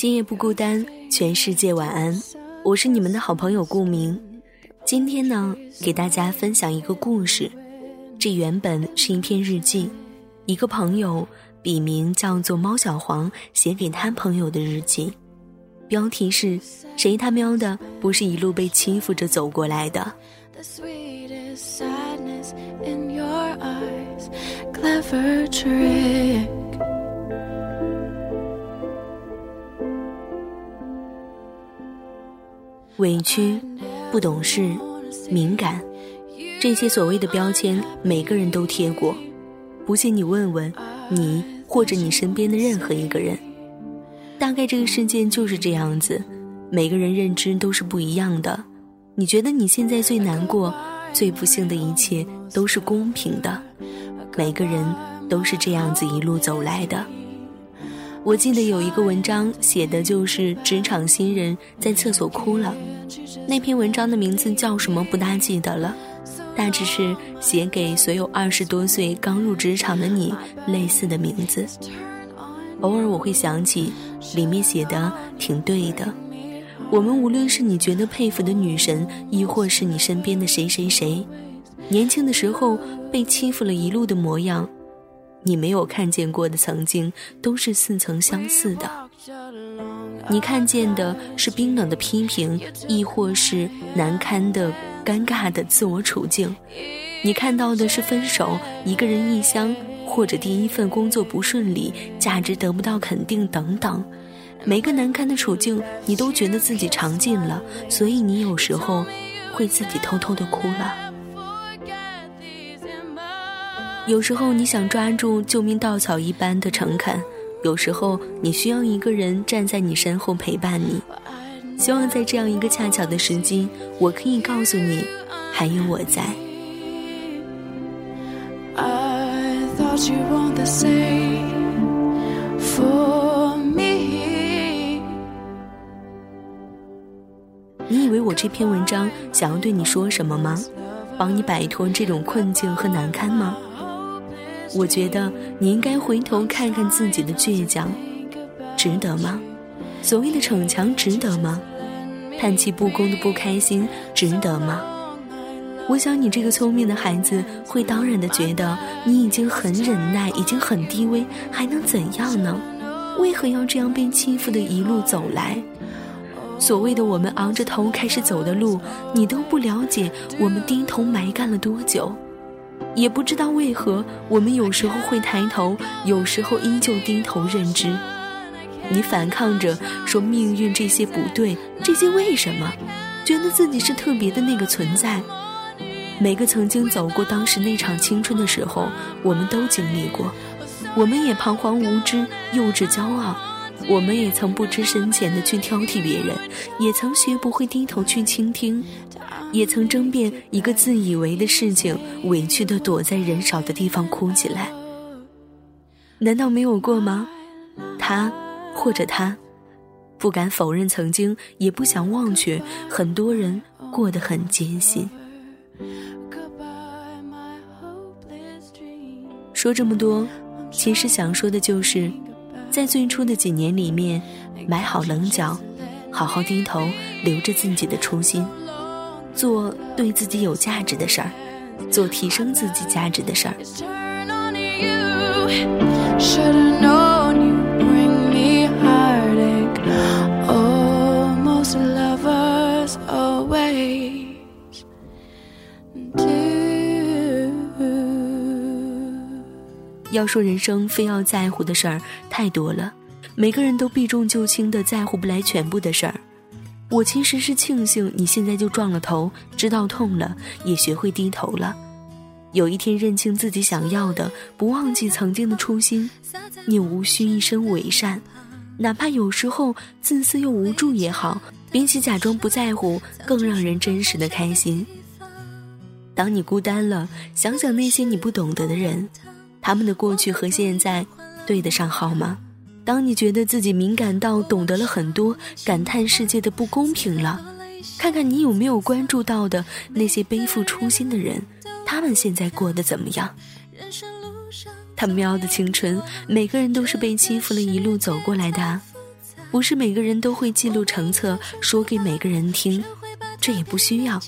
今夜不孤单，全世界晚安。我是你们的好朋友顾明。今天呢，给大家分享一个故事。这原本是一篇日记，一个朋友笔名叫做猫小黄写给他朋友的日记。标题是：谁他喵的不是一路被欺负着走过来的？Clever trick. 委屈、不懂事、敏感，这些所谓的标签，每个人都贴过。不信你问问你，或者你身边的任何一个人，大概这个世界就是这样子，每个人认知都是不一样的。你觉得你现在最难过、最不幸的一切都是公平的，每个人都是这样子一路走来的。我记得有一个文章写的就是职场新人在厕所哭了，那篇文章的名字叫什么不大记得了，大致是写给所有二十多岁刚入职场的你类似的名字。偶尔我会想起，里面写的挺对的。我们无论是你觉得佩服的女神，亦或是你身边的谁谁谁，年轻的时候被欺负了一路的模样。你没有看见过的曾经，都是似曾相似的。你看见的是冰冷的批评，亦或是难堪的、尴尬的自我处境；你看到的是分手、一个人异乡，或者第一份工作不顺利、价值得不到肯定等等。每个难堪的处境，你都觉得自己尝尽了，所以你有时候会自己偷偷的哭了。有时候你想抓住救命稻草一般的诚恳，有时候你需要一个人站在你身后陪伴你。希望在这样一个恰巧的时机，我可以告诉你，还有我在。你以为我这篇文章想要对你说什么吗？帮你摆脱这种困境和难堪吗？我觉得你应该回头看看自己的倔强，值得吗？所谓的逞强，值得吗？叹气不公的不开心，值得吗？我想你这个聪明的孩子会当然的觉得你已经很忍耐，已经很低微，还能怎样呢？为何要这样被欺负的一路走来？所谓的我们昂着头开始走的路，你都不了解，我们低头埋干了多久？也不知道为何，我们有时候会抬头，有时候依旧低头认知。你反抗着说命运这些不对，这些为什么？觉得自己是特别的那个存在。每个曾经走过当时那场青春的时候，我们都经历过。我们也彷徨无知、幼稚骄傲，我们也曾不知深浅的去挑剔别人，也曾学不会低头去倾听。也曾争辩一个自以为的事情，委屈的躲在人少的地方哭起来。难道没有过吗？他，或者他，不敢否认曾经，也不想忘却。很多人过得很艰辛。说这么多，其实想说的就是，在最初的几年里面，买好棱角，好好低头，留着自己的初心。做对自己有价值的事儿，做提升自己价值的事儿。要说人生非要在乎的事儿太多了，每个人都避重就轻的在乎不来全部的事儿。我其实是庆幸你现在就撞了头，知道痛了，也学会低头了。有一天认清自己想要的，不忘记曾经的初心，你无需一生伪善，哪怕有时候自私又无助也好，比起假装不在乎，更让人真实的开心。当你孤单了，想想那些你不懂得的人，他们的过去和现在对得上号吗？当你觉得自己敏感到懂得了很多，感叹世界的不公平了，看看你有没有关注到的那些背负初心的人，他们现在过得怎么样？他喵的青春，每个人都是被欺负了一路走过来的，不是每个人都会记录成册说给每个人听，这也不需要。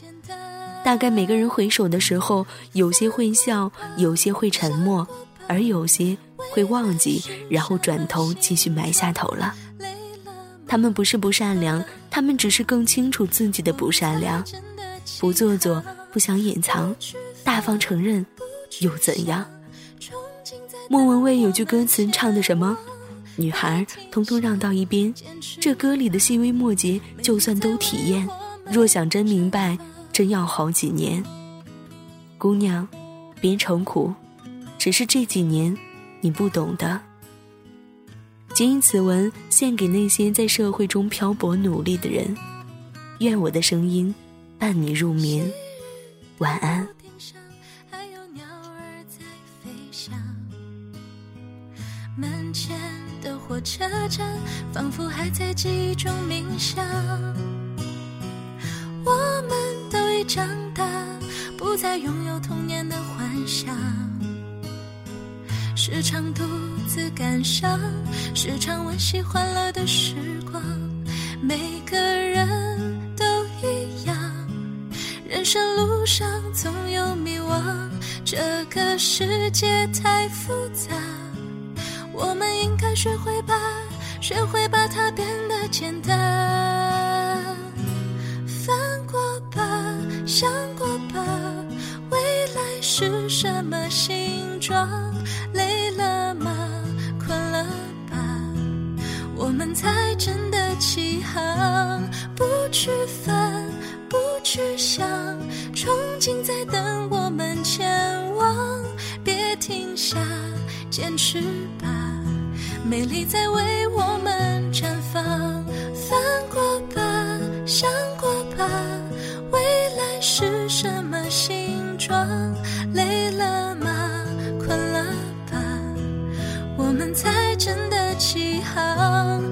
大概每个人回首的时候，有些会笑，有些会沉默，而有些。会忘记，然后转头继续埋下头了。他们不是不善良，他们只是更清楚自己的不善良，不做作，不想隐藏，大方承认，又怎样？莫文蔚有句歌词唱的什么？女孩，通通让到一边。这歌里的细微末节，就算都体验，若想真明白，真要好几年。姑娘，别愁苦，只是这几年。你不懂的。谨以此文献给那些在社会中漂泊努力的人，愿我的声音伴你入眠，晚安。门前的火车站，仿佛还在记忆中鸣响。我们都已长大，不再拥时常独自感伤，时常温习欢乐的时光。每个人都一样，人生路上总有迷惘。这个世界太复杂，我们应该学会把，学会把它变得简单。翻过吧，想过吧，未来是什么形状？们才真的起航，不去烦，不去想，憧憬在等我们前往，别停下，坚持吧，美丽在为我们绽放。翻过吧，想过吧，未来是什么形状？行。